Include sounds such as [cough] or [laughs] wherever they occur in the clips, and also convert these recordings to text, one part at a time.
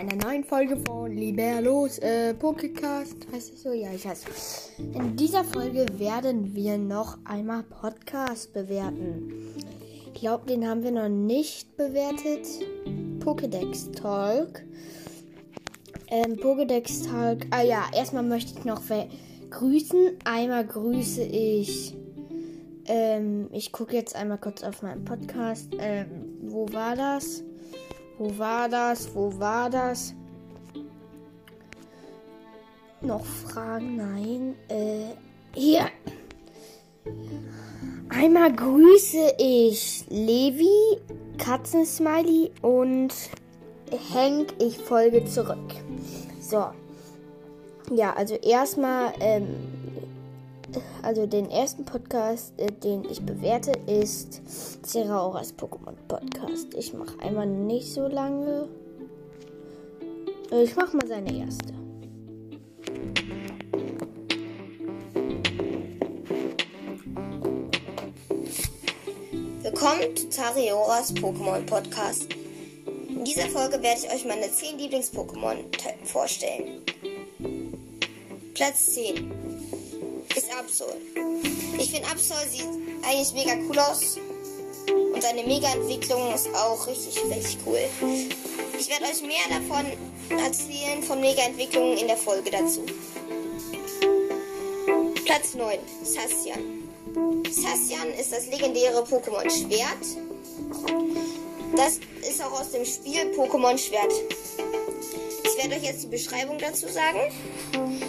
einer neuen Folge von Liberlos äh, Pokecast. Heißt es so? Ja, ich heiße. In dieser Folge werden wir noch einmal Podcast bewerten. Ich glaube, den haben wir noch nicht bewertet. Pokédex Talk. Ähm, Pokédex Talk. Ah ja, erstmal möchte ich noch grüßen. Einmal grüße ich. Ähm, ich gucke jetzt einmal kurz auf meinen Podcast. Ähm, wo war das? Wo war das? Wo war das? Noch Fragen? Nein. Äh, hier. Einmal grüße ich Levi, Katzensmiley und Henk. Ich folge zurück. So. Ja, also erstmal ähm, also den ersten Podcast, äh, den ich bewerte, ist Zerauras Pokémon Podcast. Ich mache einmal nicht so lange. Äh, ich mache mal seine erste. Willkommen zu Zarioras Pokémon Podcast. In dieser Folge werde ich euch meine 10 Lieblings-Pokémon vorstellen. Platz 10 ist Absol. Ich finde Absol sieht eigentlich mega cool aus. Und seine Mega-Entwicklung ist auch richtig, richtig cool. Ich werde euch mehr davon erzählen, von Mega-Entwicklungen in der Folge dazu. Platz 9, Sassian. Sassian ist das legendäre Pokémon Schwert. Das ist auch aus dem Spiel Pokémon Schwert. Ich werde euch jetzt die Beschreibung dazu sagen.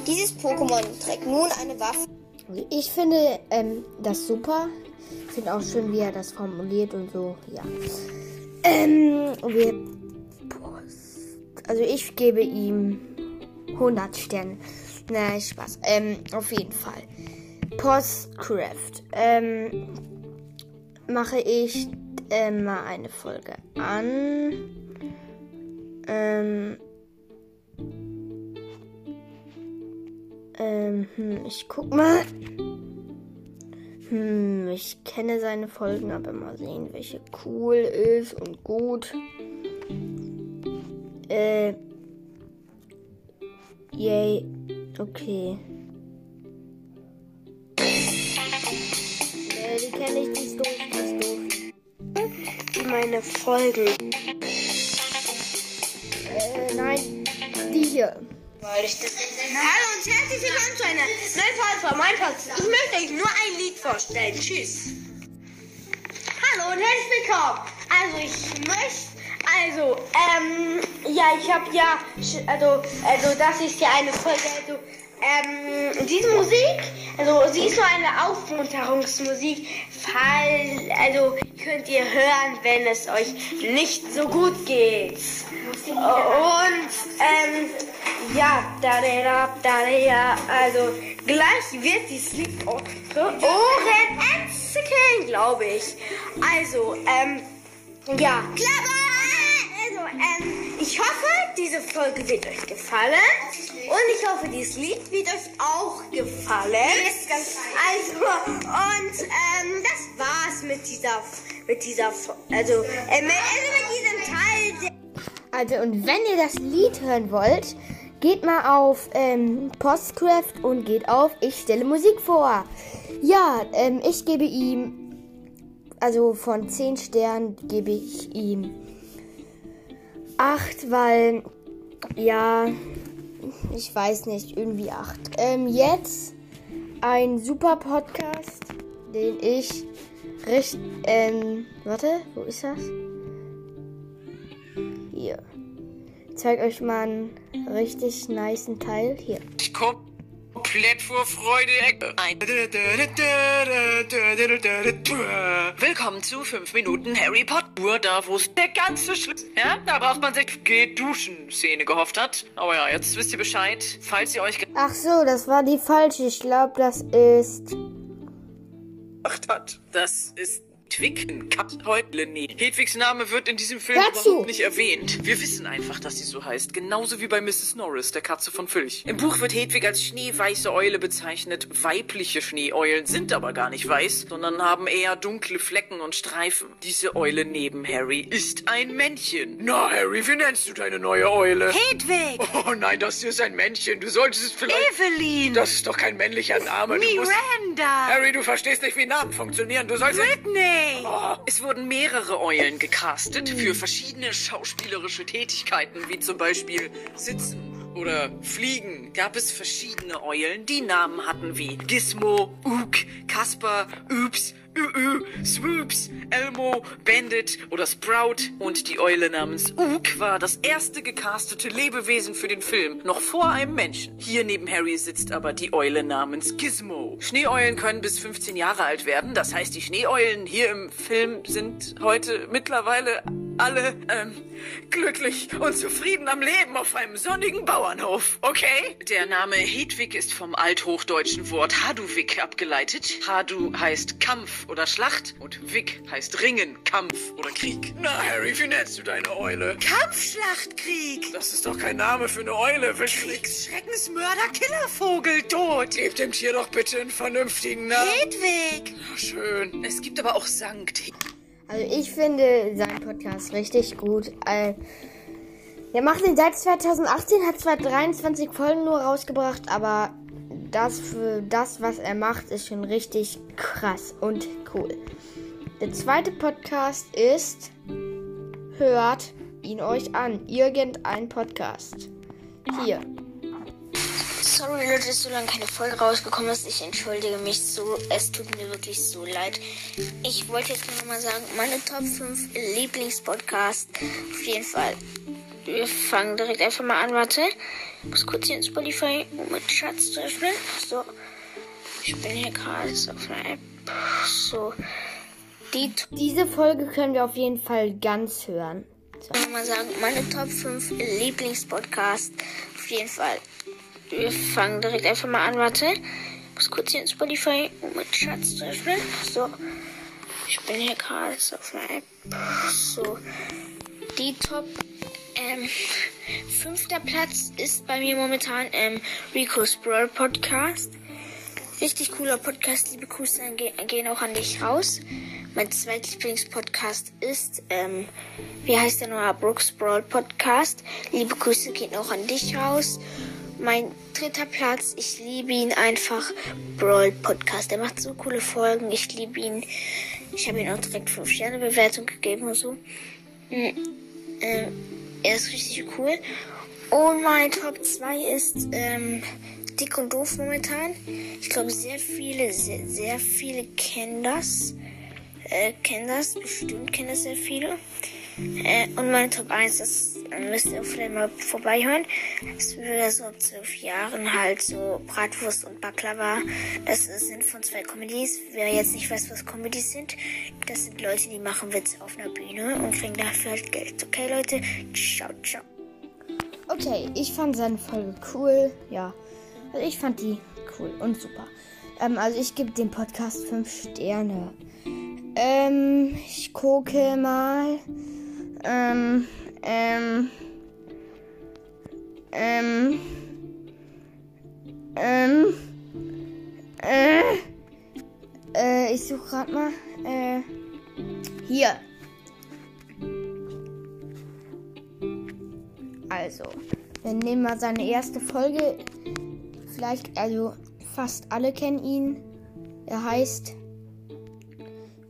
Dieses Pokémon trägt nun eine Waffe. Ich finde ähm, das super. Ich finde auch schön, wie er das formuliert und so. Ja. Ähm, wir, also ich gebe ihm 100 Sterne. Nein, Spaß. Ähm, auf jeden Fall. Postcraft. Ähm, mache ich ähm, mal eine Folge an. Ähm, Ähm, hm, ich guck mal. Hm, ich kenne seine Folgen, aber mal sehen, welche cool ist und gut. Äh. Yay. Okay. Äh, die kenne ich, die ist doof, die ist doof. Meine Folgen. Äh, nein. Die hier. Weil ich das Hallo und herzlich willkommen zu einer neuen Folge von meinem Podcast. Ich möchte euch nur ein Lied vorstellen. Tschüss. Hallo und herzlich willkommen. Also ich möchte, also, ähm, ja, ich habe ja, also, also das ist ja eine Folge, also, ähm, diese Musik, also sie ist so eine Aufmunterungsmusik, fall, also könnt ihr hören, wenn es euch nicht so gut geht. Und, ähm, ja, da, da, da, da, also gleich wird dieses Lied eure Ohren entzücken, glaube ich. Also, ähm, ja. Klapper! Also, ähm, ich hoffe, diese Folge wird euch gefallen. Und ich hoffe, dieses Lied wird euch auch gefallen. Also, und, ähm, das war's mit dieser, mit dieser, also, äh, mit, also mit diesem Teil. Also, und wenn ihr das Lied hören wollt, Geht mal auf ähm, Postcraft und geht auf Ich stelle Musik vor. Ja, ähm, ich gebe ihm, also von 10 Sternen gebe ich ihm 8, weil, ja, ich weiß nicht, irgendwie 8. Ähm, jetzt ein super Podcast, den ich richtig, ähm, warte, wo ist das? Hier zeige euch mal einen richtig niceen Teil. Hier. Ich komplett vor Freude ein. Willkommen zu 5 Minuten Harry Potter. Da, wo es der ganze Schritt, ja, da braucht man sich geht duschen Szene gehofft hat. Aber ja, jetzt wisst ihr Bescheid. Falls ihr euch Ach so, das war die falsche. Ich glaube, das ist hat. Das ist Hedwig Kathäutlene. Hedwigs Name wird in diesem Film Hör überhaupt nicht erwähnt. Wir wissen einfach, dass sie so heißt. Genauso wie bei Mrs. Norris, der Katze von Filch. Im Buch wird Hedwig als schneeweiße Eule bezeichnet. Weibliche Schneeeulen sind aber gar nicht weiß, sondern haben eher dunkle Flecken und Streifen. Diese Eule neben Harry ist ein Männchen. Na, Harry, wie nennst du deine neue Eule? Hedwig! Oh nein, das hier ist ein Männchen. Du solltest es vielleicht... Evelyn! Das ist doch kein männlicher Name. Du musst... Miranda! Harry, du verstehst nicht, wie Namen funktionieren. Du sollst... Britney! Oh. Es wurden mehrere Eulen gecastet für verschiedene schauspielerische Tätigkeiten, wie zum Beispiel Sitzen oder Fliegen. Gab es verschiedene Eulen, die Namen hatten wie Gizmo, Ook, Kasper, Oops, Ü, Swoops, Elmo, Bandit oder Sprout. Und die Eule namens Ook war das erste gecastete Lebewesen für den Film, noch vor einem Menschen. Hier neben Harry sitzt aber die Eule namens Gizmo. Schneeeulen können bis 15 Jahre alt werden. Das heißt, die Schneeeulen hier im Film sind heute mittlerweile alle ähm, glücklich und zufrieden am Leben auf einem sonnigen Bauernhof, okay? Der Name Hedwig ist vom althochdeutschen Wort Haduvik abgeleitet. Hadu heißt Kampf oder Schlacht und Wik heißt Ringen, Kampf oder Krieg. Na, Harry, wie nennst du deine Eule? Kampfschlachtkrieg! Das ist doch kein Name für eine Eule, wirklich. Schreckensmörder, Killervogel, tot! Gebt dem Tier doch bitte einen vernünftigen Namen. Hedwig! Na, Schön. Es gibt aber auch Sankt. Also ich finde seinen Podcast richtig gut. Äh, Der macht den seit 2018, hat zwar 23 Folgen nur rausgebracht, aber das das, was er macht, ist schon richtig krass und cool. Der zweite Podcast ist Hört ihn euch an. Irgendein Podcast. Hier. Sorry Leute, dass so lange keine Folge rausgekommen ist. Ich entschuldige mich so. Es tut mir wirklich so leid. Ich wollte jetzt nur noch mal sagen, meine Top 5 Lieblingspodcasts. Auf jeden Fall. Wir fangen direkt einfach mal an. Warte. Ich muss kurz hier in Spotify, um meinen Schatz zu öffnen. So. Ich bin hier gerade auf einer App. So. Die Diese Folge können wir auf jeden Fall ganz hören. So. ich mal sagen, meine Top 5 Lieblingspodcasts. Auf jeden Fall. Wir fangen direkt einfach mal an. Warte. Ich muss kurz hier in Spotify, meinen Schatz öffnen. So. Ich bin hier gerade auf einer App. So. Die Top. Ähm, fünfter Platz ist bei mir momentan ähm, Rico's Brawl Podcast. Richtig cooler Podcast. Liebe Grüße gehen auch an dich raus. Mein zweitlieblingspodcast ist, ähm, wie heißt der nochmal? Brooks Brawl Podcast. Liebe Grüße gehen auch an dich raus. Mein dritter Platz, ich liebe ihn einfach. Brawl Podcast. Der macht so coole Folgen. Ich liebe ihn. Ich habe ihm auch direkt 5 Sterne Bewertung gegeben und so. Mm, ähm, er ist richtig cool. Und mein Top 2 ist ähm, Dick und Doof momentan. Ich glaube, sehr viele, sehr, sehr viele kennen das. Äh, kennen das. Bestimmt kennen das sehr viele. Äh, und mein Top 1, das äh, müsst ihr vielleicht mal vorbeihören. Das wäre so ab 12 Jahren halt so Bratwurst und Baklava. Das sind von zwei Comedies. Wer jetzt nicht weiß, was Comedies sind, das sind Leute, die machen Witze auf einer Bühne und kriegen dafür halt Geld. Okay, Leute? Ciao, ciao. Okay, ich fand seine Folge cool. Ja. Also ich fand die cool und super. Ähm, also ich gebe dem Podcast 5 Sterne. Ähm, ich gucke mal. Ähm, ähm, ähm, ähm, äh, äh, ich suche gerade mal. Äh, hier. Also, wir nehmen mal seine erste Folge. Vielleicht, also fast alle kennen ihn. Er heißt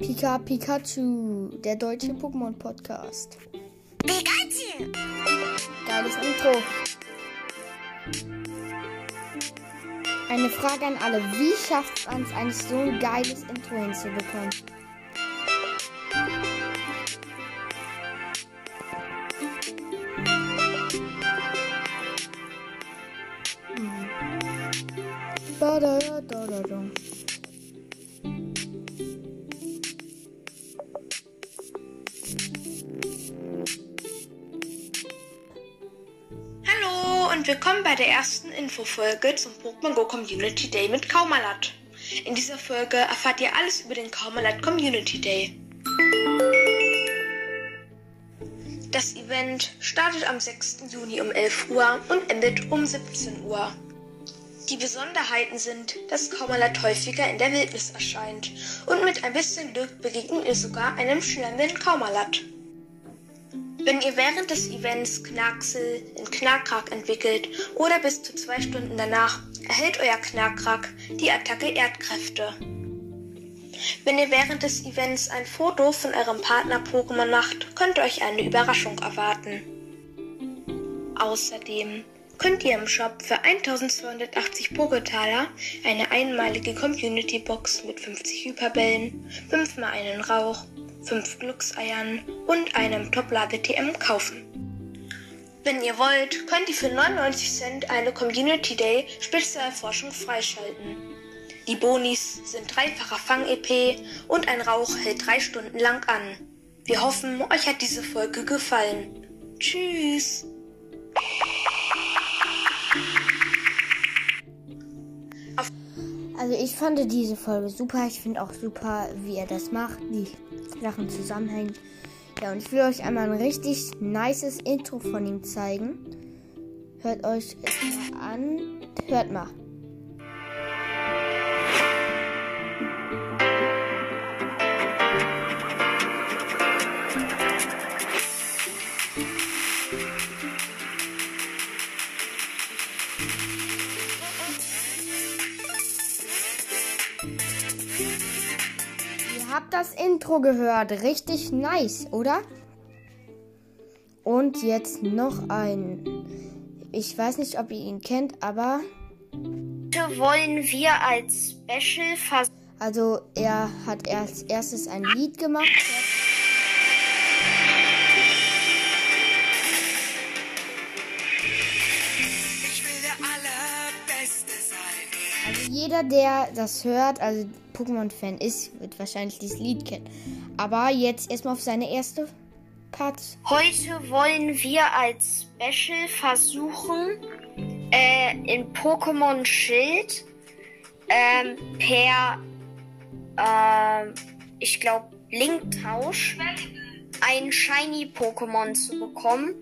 Pika Pikachu, der deutsche Pokémon Podcast. Pikachu! Geiles Intro. Eine Frage an alle. Wie schafft man es so ein geiles Intro hinzubekommen? Und willkommen bei der ersten Infofolge zum Pokémon Go Community Day mit Kaumalat. In dieser Folge erfahrt ihr alles über den Kaumalat Community Day. Das Event startet am 6. Juni um 11 Uhr und endet um 17 Uhr. Die Besonderheiten sind, dass Kaumalat häufiger in der Wildnis erscheint und mit ein bisschen Glück begegnet ihr sogar einem schlemmenden Kaumalat. Wenn ihr während des Events Knacksel in Knackrack entwickelt oder bis zu zwei Stunden danach, erhält euer Knackrack die Attacke Erdkräfte. Wenn ihr während des Events ein Foto von eurem Partner-Pokémon macht, könnt ihr euch eine Überraschung erwarten. Außerdem könnt ihr im Shop für 1280 Poketaler eine einmalige Community-Box mit 50 Hyperbällen, 5 mal einen Rauch, 5 Glückseiern und einem Top-Lade-TM kaufen. Wenn ihr wollt, könnt ihr für 99 Cent eine Community Day Spezialforschung freischalten. Die Bonis sind dreifacher Fang-EP und ein Rauch hält drei Stunden lang an. Wir hoffen, euch hat diese Folge gefallen. Tschüss! Also ich fand diese Folge super. Ich finde auch super, wie er das macht, die Sachen zusammenhängen. Ja, und ich will euch einmal ein richtig nices Intro von ihm zeigen. Hört euch es mal an. Hört mal. Intro gehört. Richtig nice, oder? Und jetzt noch ein. Ich weiß nicht, ob ihr ihn kennt, aber. Heute wollen wir als Special versuchen. Also, er hat als erstes ein Lied gemacht. Ich will der Allerbeste sein. Also, jeder, der das hört, also Pokémon-Fan ist, wird wahrscheinlich dieses Lied kennen. Aber jetzt erstmal auf seine erste Part. Heute wollen wir als Special versuchen, äh, in Pokémon Schild ähm, per, ähm, ich glaube, Linktausch ein Shiny Pokémon zu bekommen.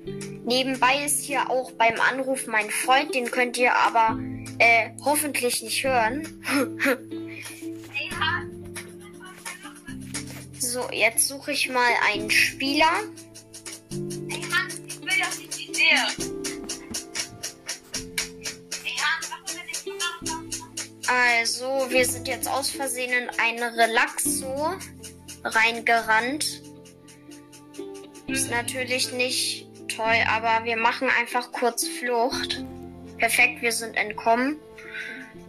Nebenbei ist hier auch beim Anruf mein Freund, den könnt ihr aber äh, hoffentlich nicht hören. [laughs] so, jetzt suche ich mal einen Spieler. Hey Hans, ich will das nicht die sehe. Hey Hans, was ist, wenn ich gemacht habe? Also, wir sind jetzt aus Versehen in einen Relaxo reingerannt. Ist natürlich nicht toll, aber wir machen einfach kurz Flucht. Perfekt, wir sind entkommen.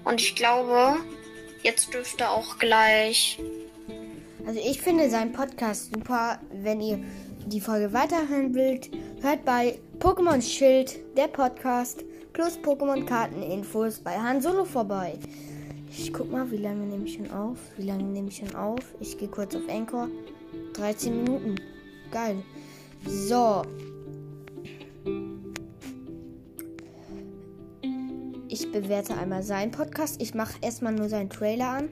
Und ich glaube, jetzt dürfte auch gleich. Also ich finde seinen Podcast super. Wenn ihr die Folge weiterhören wollt, hört bei Pokémon Schild, der Podcast, plus Pokémon Karteninfos bei Han Solo vorbei. Ich guck mal, wie lange nehme ich schon auf? Wie lange nehme ich schon auf? Ich gehe kurz auf Anchor. 13 Minuten. Geil. So. Ich bewerte einmal seinen Podcast. Ich mache erstmal nur seinen Trailer an.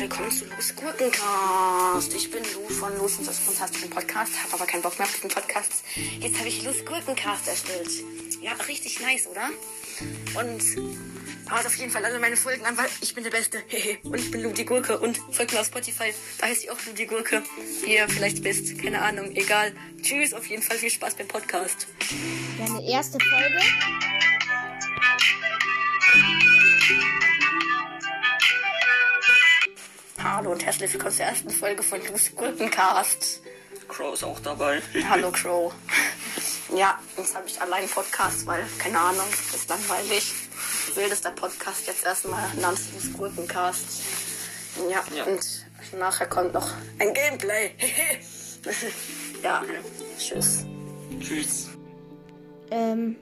Willkommen zu Lu's Gurkencast. Ich bin Lu von Lu's und das fantastischen Podcast, habe aber keinen Bock mehr auf diesen Podcast. Jetzt habe ich Lu's Gurkencast erstellt. Ja, richtig nice, oder? Und hört auf jeden Fall alle meine Folgen an, weil ich bin der Beste. [laughs] und ich bin Lu die Gurke und folgt mir auf Spotify. Da heißt ich auch Lu die Gurke. Wie ihr vielleicht wisst, keine Ahnung, egal. Tschüss, auf jeden Fall viel Spaß beim Podcast. Seine erste Folge. Hallo und herzlich willkommen zur ersten Folge von Lu's Gurkencast. Crow ist auch dabei. [laughs] Hallo Crow. Ja, jetzt habe ich allein einen Podcast, weil, keine Ahnung, ist langweilig. Wildester Podcast jetzt erstmal namens Lu's Gurkencast. Ja, und nachher kommt noch ein Gameplay. [laughs] ja, tschüss. Tschüss. Ähm.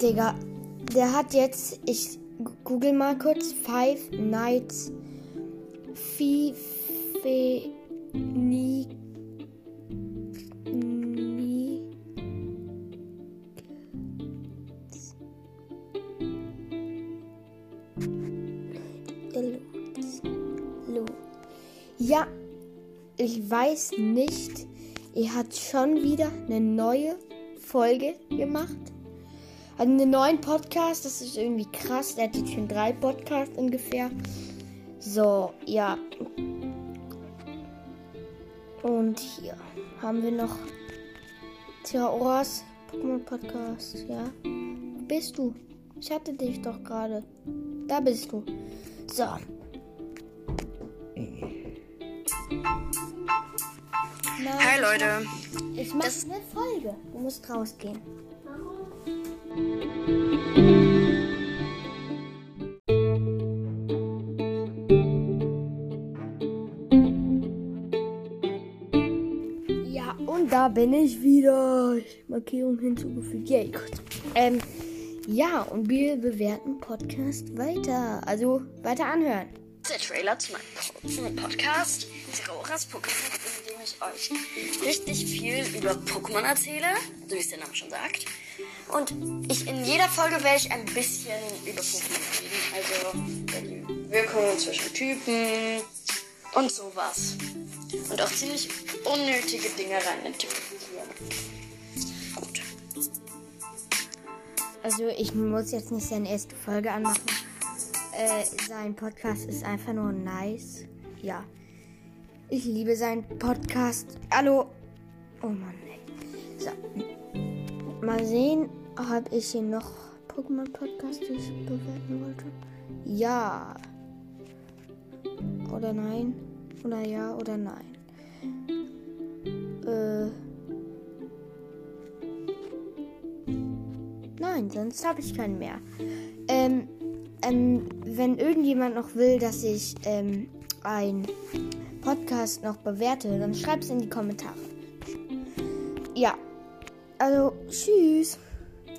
Digga, der hat jetzt, ich google mal kurz, Five Nights Fife Ni. Ni. Ja, ich weiß nicht. Er hat schon wieder eine neue Folge gemacht. Also einen neuen Podcast. Das ist irgendwie krass. Er hat jetzt schon drei Podcasts ungefähr. So, ja. Und hier haben wir noch Theoras Pokémon Podcast. Ja. Wo bist du? Ich hatte dich doch gerade. Da bist du. So. Hi ich Leute. Ich mache eine Folge. Du musst rausgehen. Ja, und da bin ich wieder. Markierung hinzugefügt. Yay, gut. Ähm, ja, und wir bewerten Podcast weiter. Also weiter anhören. Der Trailer zu meinem Podcast, Zeroras Pokémon, in dem ich euch richtig viel über Pokémon erzähle, so wie es der Name schon sagt. Und ich in jeder Folge werde ich ein bisschen über Pokémon reden, also über die Wirkungen zwischen Typen und sowas. Und auch ziemlich unnötige Dinge rein interpretieren. Gut. Also ich muss jetzt nicht seine erste Folge anmachen. Äh, sein Podcast ist einfach nur nice. Ja. Ich liebe seinen Podcast. Hallo. Oh Mann, ey. So. Mal sehen, ob ich hier noch Pokémon-Podcasts bewerten wollte. Ja. Oder nein. Oder ja oder nein. Äh. Nein, sonst habe ich keinen mehr. Ähm, ähm, wenn irgendjemand noch will, dass ich ähm, ein Podcast noch bewerte, dann schreibt es in die Kommentare. Ja, also tschüss